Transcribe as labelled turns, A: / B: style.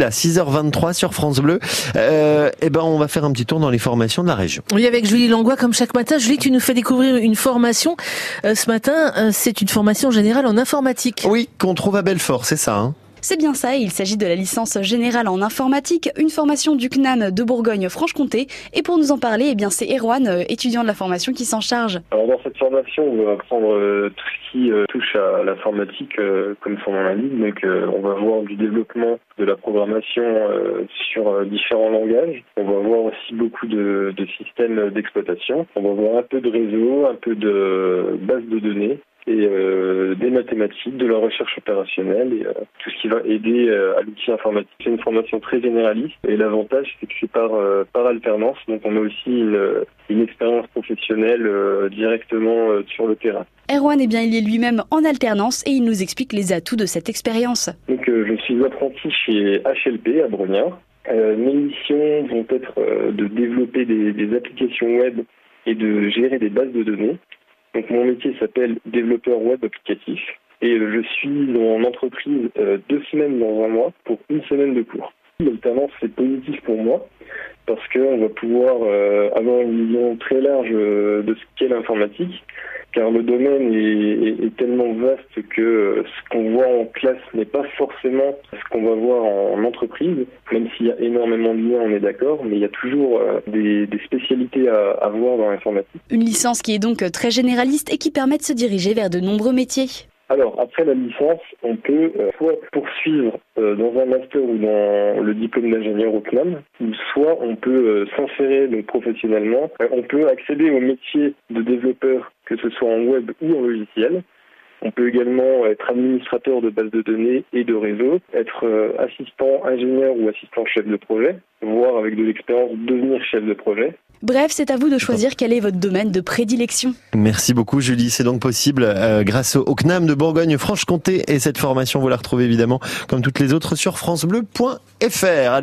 A: À 6h23 sur France Bleu, euh, eh ben on va faire un petit tour dans les formations de la région.
B: Oui, avec Julie Langlois, comme chaque matin. Julie, tu nous fais découvrir une formation. Euh, ce matin, euh, c'est une formation générale en informatique.
A: Oui, qu'on trouve à Belfort, c'est ça. Hein?
C: C'est bien ça, il s'agit de la licence générale en informatique, une formation du CNAM de Bourgogne-Franche-Comté. Et pour nous en parler, eh c'est Erwan, euh, étudiant de la formation, qui s'en charge.
D: Alors dans cette formation, on va apprendre euh, tout ce qui euh, touche à l'informatique, comme son nom l'indique. Donc on va voir du développement de la programmation sur différents langages. On va voir aussi beaucoup de, de systèmes d'exploitation. On va voir un peu de réseau, un peu de base de données et euh, des mathématiques, de la recherche opérationnelle et euh, tout ce qui va aider euh, à l'outil informatique. C'est une formation très généraliste et l'avantage c'est que c'est par, par alternance, donc on a aussi une, une expérience professionnelle directement sur le terrain.
C: Erwan, eh bien, il est lui-même en alternance et il nous explique les atouts de cette expérience.
D: Donc, je suis apprenti chez HLP à Brognard. mes missions vont être de développer des, des applications web et de gérer des bases de données. Donc mon métier s'appelle développeur web applicatif et je suis en entreprise euh, deux semaines dans un mois pour une semaine de cours. L'alternance c'est positif pour moi parce qu'on va pouvoir euh, avoir une vision très large euh, de ce qu'est l'informatique car le domaine est, tellement vaste que ce qu'on voit en classe n'est pas forcément ce qu'on va voir en, entreprise, même s'il y a énormément de liens, on est d'accord, mais il y a toujours euh, des, spécialités à, à voir dans l'informatique.
C: Une licence qui est donc très généraliste et qui permet de se diriger vers de nombreux métiers.
D: Alors, après la licence, on peut euh, soit poursuivre euh, dans un master ou dans le diplôme d'ingénieur au CNAM, ou soit on peut euh, s'insérer donc professionnellement. on peut accéder au métier de développeur, que ce soit en web ou en logiciel. On peut également être administrateur de base de données et de réseau, être assistant ingénieur ou assistant chef de projet, voire avec de l'expérience devenir chef de projet.
C: Bref, c'est à vous de choisir quel est votre domaine de prédilection.
A: Merci beaucoup Julie, c'est donc possible euh, grâce au CNAM de Bourgogne-Franche-Comté et cette formation vous la retrouvez évidemment comme toutes les autres sur francebleu.fr.